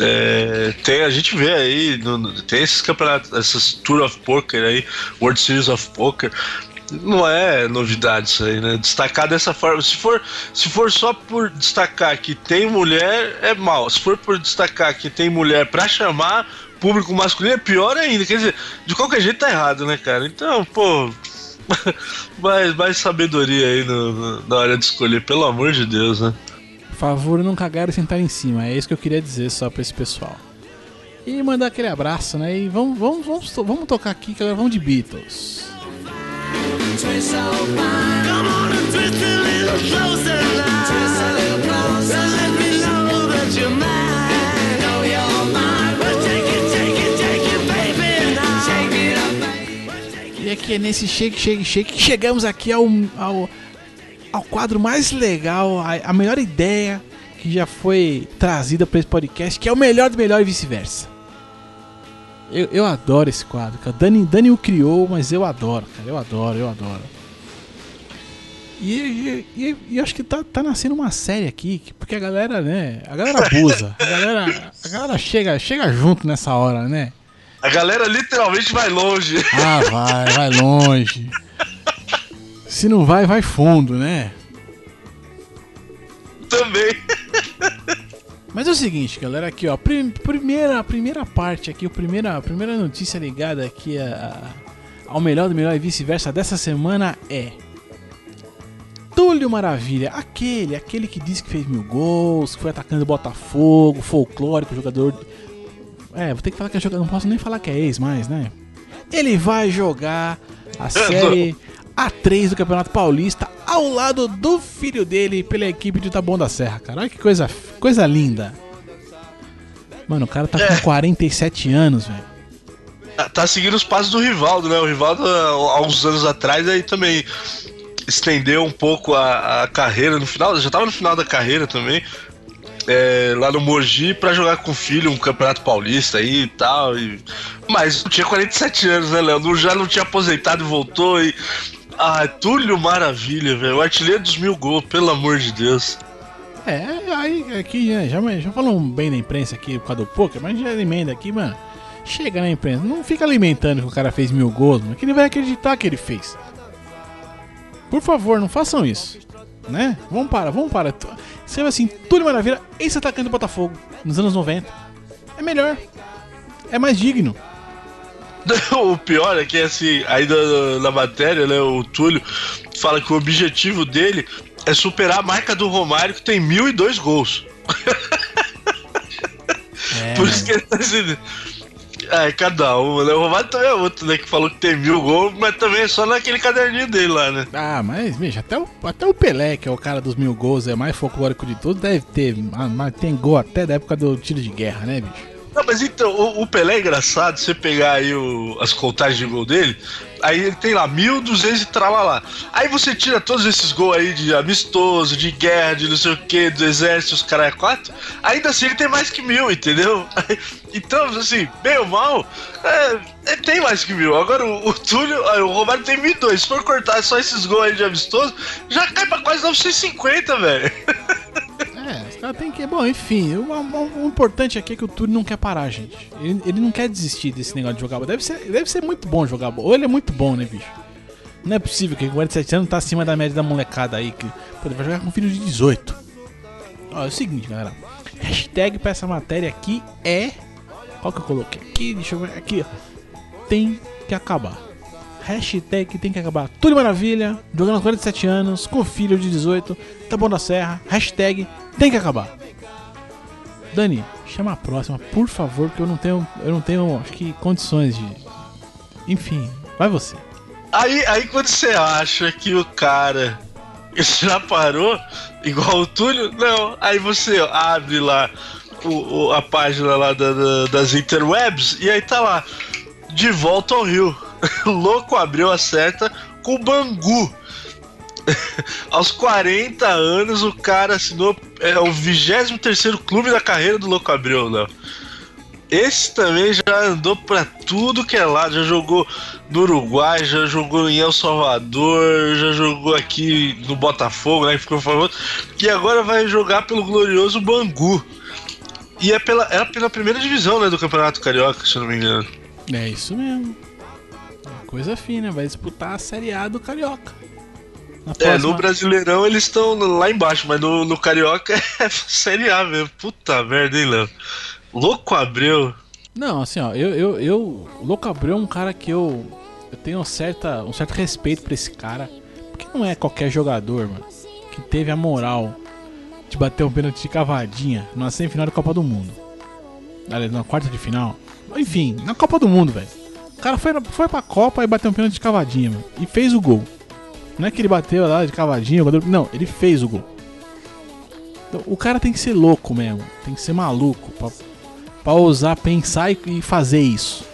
É, tem, a gente vê aí, no- no- tem esses campeonatos, essas Tour of Poker aí, World Series of Poker. Não é novidade isso aí, né? Destacar dessa forma. Se for, se for só por destacar que tem mulher, é mal. Se for por destacar que tem mulher pra chamar público masculino, é pior ainda. Quer dizer, de qualquer jeito tá errado, né, cara? Então, pô. mais, mais sabedoria aí no- no- na hora de escolher, pelo amor de Deus, né? Favor, não cagar e sentar em cima. É isso que eu queria dizer só pra esse pessoal. E mandar aquele abraço, né? E vamos, vamos, vamos, vamos tocar aqui, que agora vamos de Beatles. E aqui é nesse shake, shake, shake que chegamos aqui ao, ao, ao quadro mais legal, a, a melhor ideia que já foi trazida pra esse podcast, que é o melhor do melhor e vice-versa. Eu, eu adoro esse quadro, cara. Dani, Dani o criou, mas eu adoro, cara. Eu adoro, eu adoro. E, e, e- eu acho que tá, tá nascendo uma série aqui, que- porque a galera, né? A galera abusa. A galera, a galera chega, chega junto nessa hora, né? A galera literalmente vai longe. Ah, vai, vai longe. Se não vai, vai fundo, né? Também. Mas é o seguinte, galera, aqui ó, prim- primeira, primeira parte aqui, a primeira, a primeira notícia ligada aqui a- a- ao melhor do melhor e vice-versa dessa semana é Túlio Maravilha, aquele, aquele que disse que fez mil gols, que foi atacando o Botafogo, folclórico, jogador. de- É, vou ter que falar que é jogador, não posso nem falar que é ex mais, né? Ele vai jogar a série A3 do Campeonato Paulista ao lado do filho dele pela equipe de Taboão da Serra, cara. Olha que coisa, coisa linda. Mano, o cara tá com 47 anos, velho. Tá- Tá seguindo os passos do Rivaldo, né? O Rivaldo, há uns anos atrás, aí também estendeu um pouco a, a carreira no final, já tava no final da carreira também. é, lá no Mogi pra jogar com o filho um campeonato paulista aí e tal. E... Mas tinha 47 anos, né, Léo? Já não tinha aposentado e voltou. E... Ah, Túlio Maravilha, velho. O artilheiro dos mil gols, pelo amor de Deus. É, aí aqui, né, já, já falamos bem da imprensa aqui por causa do poker, mas já emenda aqui, mano. Chega na imprensa, não fica alimentando que o cara fez mil gols, mano, que ele vai acreditar que ele fez. Por favor, não façam isso. Né? Vamos parar, vamos parar. Tu- Você vai assim, Túlio Maravilha, ex-atacante do Botafogo, nos anos 90. É melhor. É mais digno. O pior é que, assim, ainda na matéria, né, o Túlio fala que o objetivo dele é superar a marca do Romário, que tem 1.002 gols. É, Por isso que ele tá assim. É, cada um, né? O Romário também é outro, né? Que falou que tem mil gols, mas também é só naquele caderninho dele lá, né? Ah, mas, bicho, até o, até o Pelé, que é o cara dos mil gols, é mais folclórico de todos, deve ter. Mas tem gol até da época do tiro de guerra, né, bicho? Não, mas então, o, o Pelé é engraçado, você pegar aí o- as contagens de gol dele, aí ele tem lá 1.200 e tralalá. Aí você tira todos esses gols aí de amistoso, de guerra, de não sei o que, do exército, os caras é quatro, ainda assim ele tem mais que mil, entendeu? Então, assim, bem ou mal, é, ele tem mais que mil. Agora o, o Túlio, ah, o Romário tem 1.200. Se for cortar só esses gols aí de amistoso, já cai pra quase 950, velho. É, os caras que. Bom, enfim, o, o- o importante aqui é que o Túlio não quer parar, gente. Ele, ele não quer desistir desse negócio de jogar bola. Deve ser, deve ser muito bom jogar bola. Ou ele é muito bom, né, bicho? Não é possível que com 47 anos tá acima da média da molecada aí. Que, pô, ele vai jogar com filho de 18. Ó, é o seguinte, galera. Hashtag pra essa matéria aqui é. Qual que eu coloquei aqui? Deixa eu ver aqui, ó. Tem que acabar. Hashtag tem que acabar. Túlio Maravilha, jogando aos 47 anos, com filho de 18, tá bom da serra. Hashtag tem que acabar. Dani, chama a próxima, por favor, porque eu não tenho, eu não tenho, acho que condições de. Enfim, vai você. Aí, aí quando você acha que o cara já parou, igual o Túlio, não. Aí você abre lá o, o- a página lá da- da- das interwebs e aí tá lá, de volta ao Rio. Louco abriu a certa com o Bangu. Aos 40 anos, o cara assinou é, o 23 clube da carreira do Louco Abreu, Léo. Esse também já andou pra tudo que é lado, já jogou no Uruguai, já jogou em El Salvador, já jogou aqui no Botafogo, né, que ficou famoso, e agora vai jogar pelo glorioso Bangu. E é pela, é pela primeira divisão, né, do Campeonato Carioca, se eu não me engano. É isso mesmo. Coisa fina, vai disputar a Série A do Carioca. É, no Brasileirão eles estão lá embaixo, mas no, no Carioca é Série A mesmo. Puta merda, hein, Léo? Louco Abreu. Não, assim, ó, eu, eu, eu Louco Abreu é um cara que eu, eu tenho certa, um certo respeito pra esse cara, porque não é qualquer jogador, mano, que teve a moral de bater um pênalti de cavadinha na semifinal da Copa do Mundo. Aliás, na quarta de final. Enfim, na Copa do Mundo, velho. O cara foi, foi pra Copa e bateu um pênalti de cavadinha, mano, e fez o gol. Não é que ele bateu lá de cavadinha, o jogador- não, ele fez o gol. Então, o cara tem que ser louco mesmo, tem que ser maluco pra, pra ousar pensar e, e fazer isso.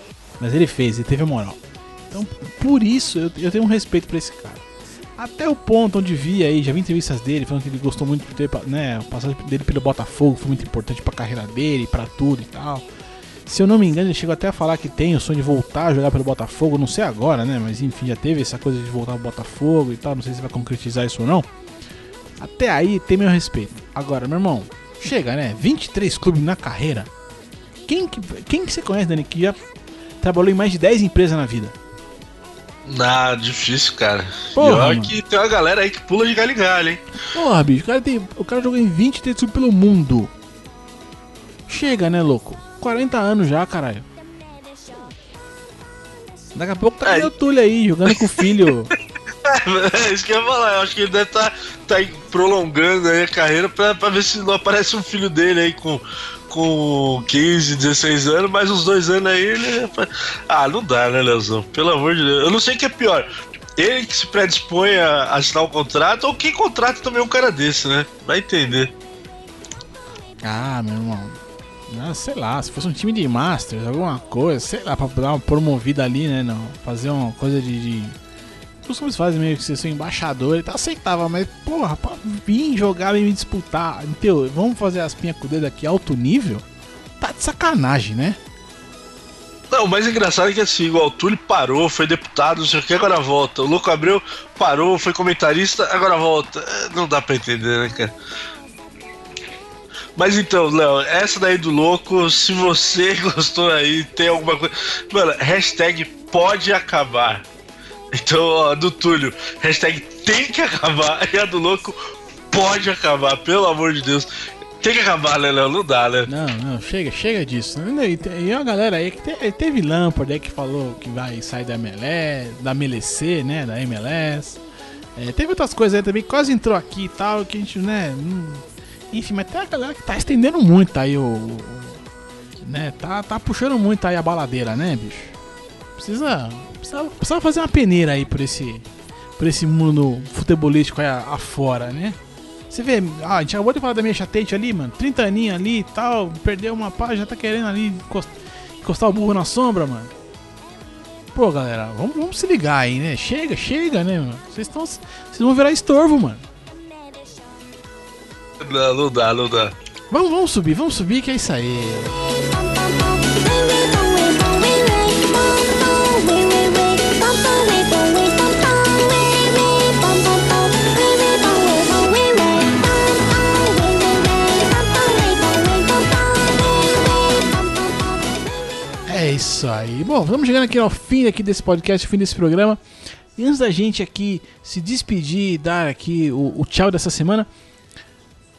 Mas ele fez, ele teve a moral. Então, por isso, eu, eu tenho um respeito pra esse cara. Até o ponto onde vi aí, já vi entrevistas dele falando que ele gostou muito de ter, né, a passagem dele pelo Botafogo foi muito importante pra carreira dele, pra tudo e tal. Se eu não me engano, ele chegou até a falar que tem o sonho de voltar a jogar pelo Botafogo, não sei agora, né, mas enfim, já teve essa coisa de voltar pro Botafogo e tal, não sei se vai concretizar isso ou não. Até aí tem meu respeito. Agora, meu irmão, chega, né? 23 clubes na carreira. Quem que, quem que você conhece, Dani, que já trabalhou em mais de 10 empresas na vida? Ah, difícil, cara. Porra, e olha mano. que tem uma galera aí que pula de galho em galho, hein? Porra, bicho, o cara, tem, o cara jogou em 23 clubes pelo mundo. Chega, né, louco? 40 anos já, caralho. Daqui a pouco tá Aí. o Túlio aí, jogando com o filho. É isso que eu ia falar. Eu acho que ele deve estar tá, aí prolongando aí a carreira pra, pra ver se não aparece um filho dele aí com, com 15, 16 anos, mais uns dois anos aí ele. Ah, não dá, né, Leozão? Pelo amor de Deus. Eu não sei o que é pior. Ele que se predispõe a assinar um contrato ou quem contrata também um cara desse, né? Vai entender. Ah, meu irmão. Ah, sei lá, se fosse um time de Masters, alguma coisa, sei lá, pra dar uma promovida ali, né? Não, fazer uma coisa de. de... Os clubes fazem meio que ser seu embaixador e tal, aceitava, mas porra, pra vir jogar e me disputar, entendeu? Vamos fazer as pinhas com o dedo aqui alto nível? Tá de sacanagem, né? Não, o mais engraçado é que assim, o Túlio parou, foi deputado, não sei o que, agora volta. O Louco Abreu parou, foi comentarista, agora volta. É, Não dá pra entender, né, cara? Mas então, Léo, essa daí do louco, se você gostou aí, tem alguma coisa. Mano, hashtag pode acabar. Então, ó, do Túlio, hashtag tem que acabar. E a do louco pode acabar, pelo amor de Deus. Tem que acabar, né, Léo? Não dá, né? Não, não, chega, chega disso. E a galera aí que te- teve Lampard aí que falou que vai sair da MLS, da MLC, né? Da MLS. É, teve outras coisas aí também, quase entrou aqui e tal, que a gente, né? hum, enfim, mas tem a galera que tá estendendo muito aí o. né? Tá, tá puxando muito aí a baladeira, né, bicho? Precisa, precisa, precisa fazer uma peneira aí por esse, por esse mundo futebolístico aí afora, né? Você vê, ah, a gente acabou de falar da minha chatete ali, mano. 30 aninhos ali e tal, perdeu uma pá, já tá querendo ali encost- encostar o burro na sombra, mano. Pô, galera, vamos, vamos se ligar aí, né? Chega, chega, né, mano? Vocês estão. Vocês vão virar estorvo, mano. Não, não dá, não dá. Vamos, vamos subir, vamos subir, que é isso aí. É isso aí. Bom, vamos chegando aqui ao fim aqui desse podcast, fim desse programa. E antes da gente aqui se despedir e dar aqui o, o tchau dessa semana,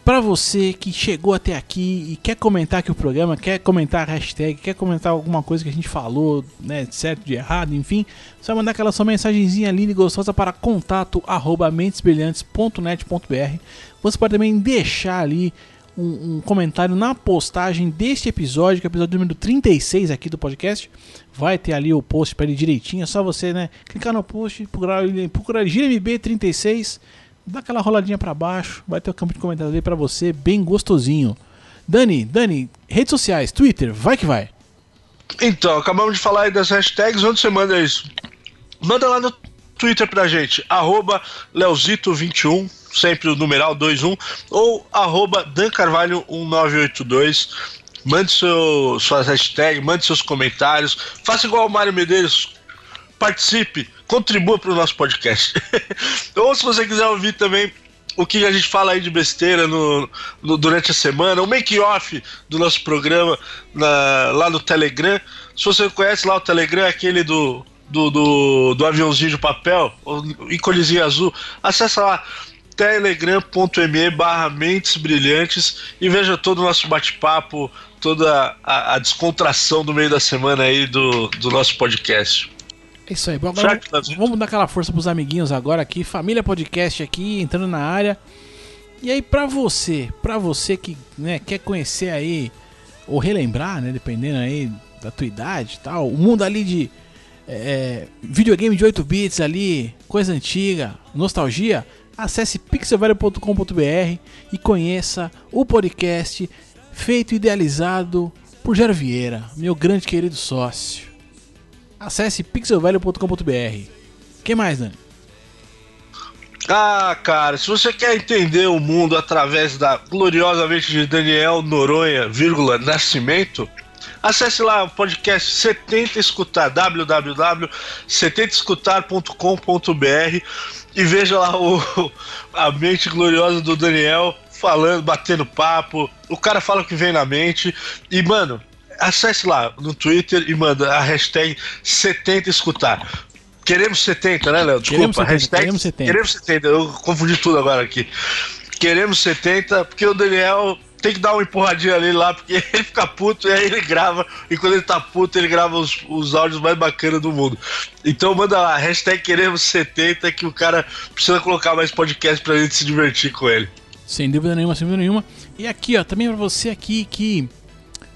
Pra você que chegou até aqui e quer comentar aqui o programa, quer comentar a hashtag, quer comentar alguma coisa que a gente falou, né, de certo, de errado, enfim, vai mandar aquela sua mensagenzinha linda e gostosa para contato arroba mentesbrilhantes.net.br. Você pode também deixar ali um, um comentário na postagem deste episódio, que é o episódio número 36 aqui do podcast. Vai ter ali o post para ele direitinho, é só você, né, clicar no post, procurar, procurar GMB36 dá aquela roladinha pra baixo, vai ter o campo de comentários ali pra você, bem gostosinho. Dani, Dani, redes sociais, Twitter, vai que vai. Então, acabamos de falar aí das hashtags. Onde você manda isso? Manda lá no Twitter pra gente, arroba Leozito21, sempre o numeral 21, ou arroba dancarvalho1982. Mande seu, suas hashtags, mande seus comentários, faça igual o Mário Medeiros, participe, contribua para o nosso podcast. ou se você quiser ouvir também o que a gente fala aí de besteira no, no- durante a semana, o make-off do nosso programa na- lá no Telegram. Se você conhece lá o Telegram, aquele do, do, do, do aviãozinho de papel, o íconezinho azul, acessa lá telegram.me barra mentes brilhantes e veja todo o nosso bate-papo, toda a, a descontração do meio da semana aí do, do nosso podcast. É isso aí. Bom, agora vamos, dar aquela força pros amiguinhos agora aqui, família podcast aqui, entrando na área. E aí pra você, pra você que né, quer conhecer aí, ou relembrar, né, dependendo aí da tua idade e tal, o mundo ali de é, videogame de 8 bits ali, coisa antiga, nostalgia, acesse pixelvelho.com.br e conheça o podcast feito e idealizado por Jairo Vieira, meu grande querido sócio. Acesse pixelvelho.com.br. Quem mais, Dani? Ah, cara, se você quer entender o mundo através da gloriosa mente de Daniel Noronha, vírgula, Nascimento, acesse lá o podcast 70 Escutar, www.70escutar.com.br e veja lá o, a mente gloriosa do Daniel falando, batendo papo. O cara fala o que vem na mente. E, mano, acesse lá no Twitter e manda a hashtag 70 Escutar. Queremos 70, né, Léo? Queremos Desculpa, 70, hashtag queremos 70. Queremos 70, eu confundi tudo agora aqui. Queremos 70, porque o Daniel tem que dar uma empurradinha ali lá, porque ele fica puto e aí ele grava. E quando ele tá puto, ele grava os, os áudios mais bacanas do mundo. Então manda lá, hashtag queremos 70, que o cara precisa colocar mais podcast pra gente se divertir com ele. Sem dúvida nenhuma, sem dúvida nenhuma. E aqui, ó, também pra você aqui que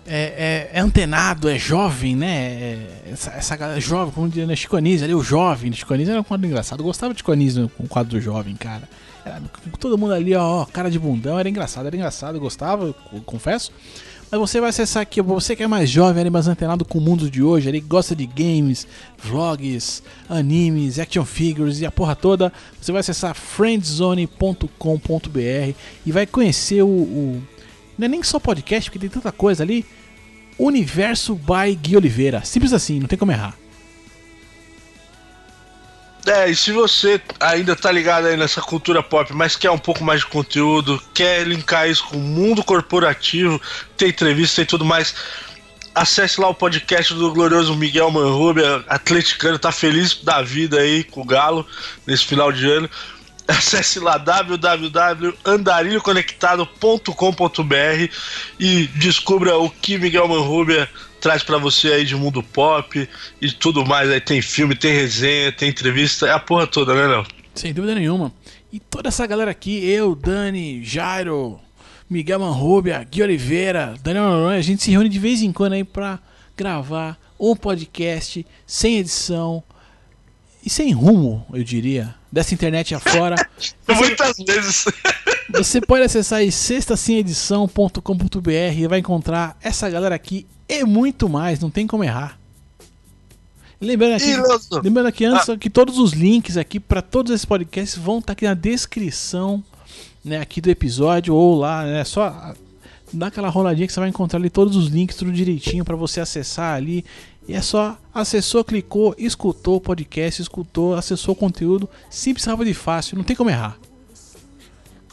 é, é- é antenado, é jovem, né? É- essa, essa galera jovem, como diria na Chico Anísio, ali o jovem. Chico Anísio era um quadro engraçado. Eu gostava de Chico com o quadro do jovem, cara. Era, todo mundo ali, ó, cara de bundão, era engraçado, era engraçado, eu gostava, eu confesso. Mas você vai acessar aqui, você que é mais jovem, ali, mais antenado com o mundo de hoje, ali, gosta de games, vlogs, animes, action figures e a porra toda, você vai acessar friendzone.com.br e vai conhecer o, o- Não é nem só podcast, porque tem tanta coisa ali. Universo by Gui Oliveira. Simples assim, não tem como errar. É, e se você ainda tá ligado aí nessa cultura pop, mas quer um pouco mais de conteúdo, quer linkar isso com o mundo corporativo, tem entrevista e tudo mais, acesse lá o podcast do glorioso Miguel Manrubia, atleticano, tá feliz da vida aí com o Galo nesse final de ano. Acesse lá www.andarilhoconectado.com.br e descubra o que Miguel Manrubia traz pra você aí de mundo pop e tudo mais. Aí tem filme, tem resenha, tem entrevista, é a porra toda, né, Léo? Sem dúvida nenhuma. E toda essa galera aqui, eu, Dani, Jairo, Miguel Manrubia, Gui Oliveira, Daniel Noronha. A gente se reúne de vez em quando aí pra gravar um podcast sem edição e sem rumo, eu diria, dessa internet afora. Muitas vezes. Você pode acessar aí sextasemedição.com.br e vai encontrar essa galera aqui e muito mais, não tem como errar. Lembrando aqui, lembrando aqui antes que todos os links aqui para todos esses podcasts vão estar aqui na descrição, né, aqui do episódio ou lá, né, só dá aquela roladinha que você vai encontrar ali todos os links tudo direitinho para você acessar ali. E é só acessou, clicou, escutou o podcast, escutou, acessou o conteúdo, simples, rápido e fácil, não tem como errar.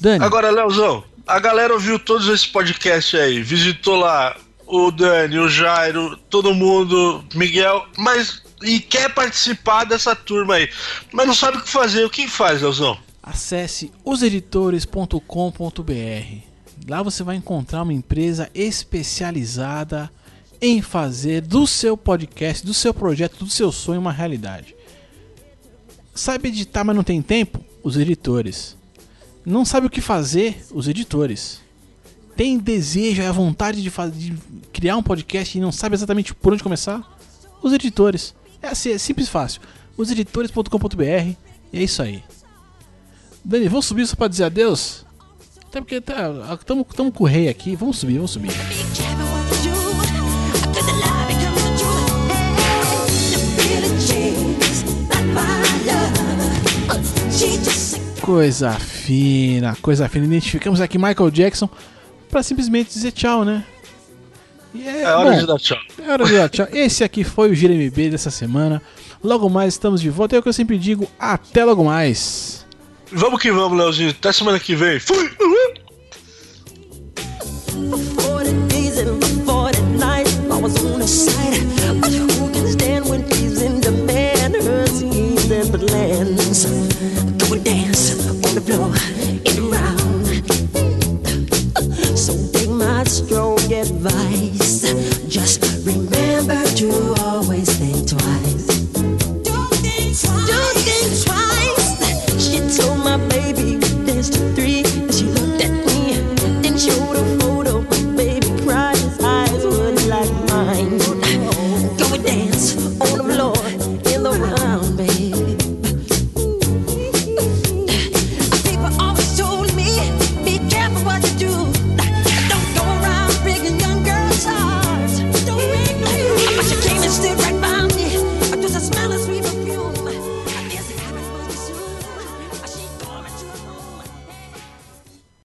Dani, Agora, Leozão, a galera ouviu todos esses podcasts aí, visitou lá o Dani, o Jairo, todo mundo, Miguel, mas e quer participar dessa turma aí, mas não sabe o que fazer. O que faz, Leozão? acesse oseditores.com.br. Lá você vai encontrar uma empresa especializada em fazer do seu podcast, do seu projeto, do seu sonho uma realidade. Sabe editar, mas não tem tempo? Os editores. Não sabe o que fazer? Os editores. Tem desejo, é a vontade de, fazer, de criar um podcast e não sabe exatamente por onde começar? Os editores. É assim, é simples fácil. Oseditores.com.br e é isso aí. Dani, vamos subir só pra dizer adeus? Até porque tá, tamo, tamo com o rei aqui. Vamos subir, vamos subir. Coisa fina, coisa fina. Identificamos aqui Michael Jackson pra simplesmente dizer tchau, né? É, É hora bom, de dar tchau. é hora de dar tchau. Esse aqui foi o Gira MB dessa semana. Logo mais estamos de volta. É o que eu sempre digo. Até logo mais. Vamos que vamos, Leozinho. Até semana que vem. Fui! Uhul!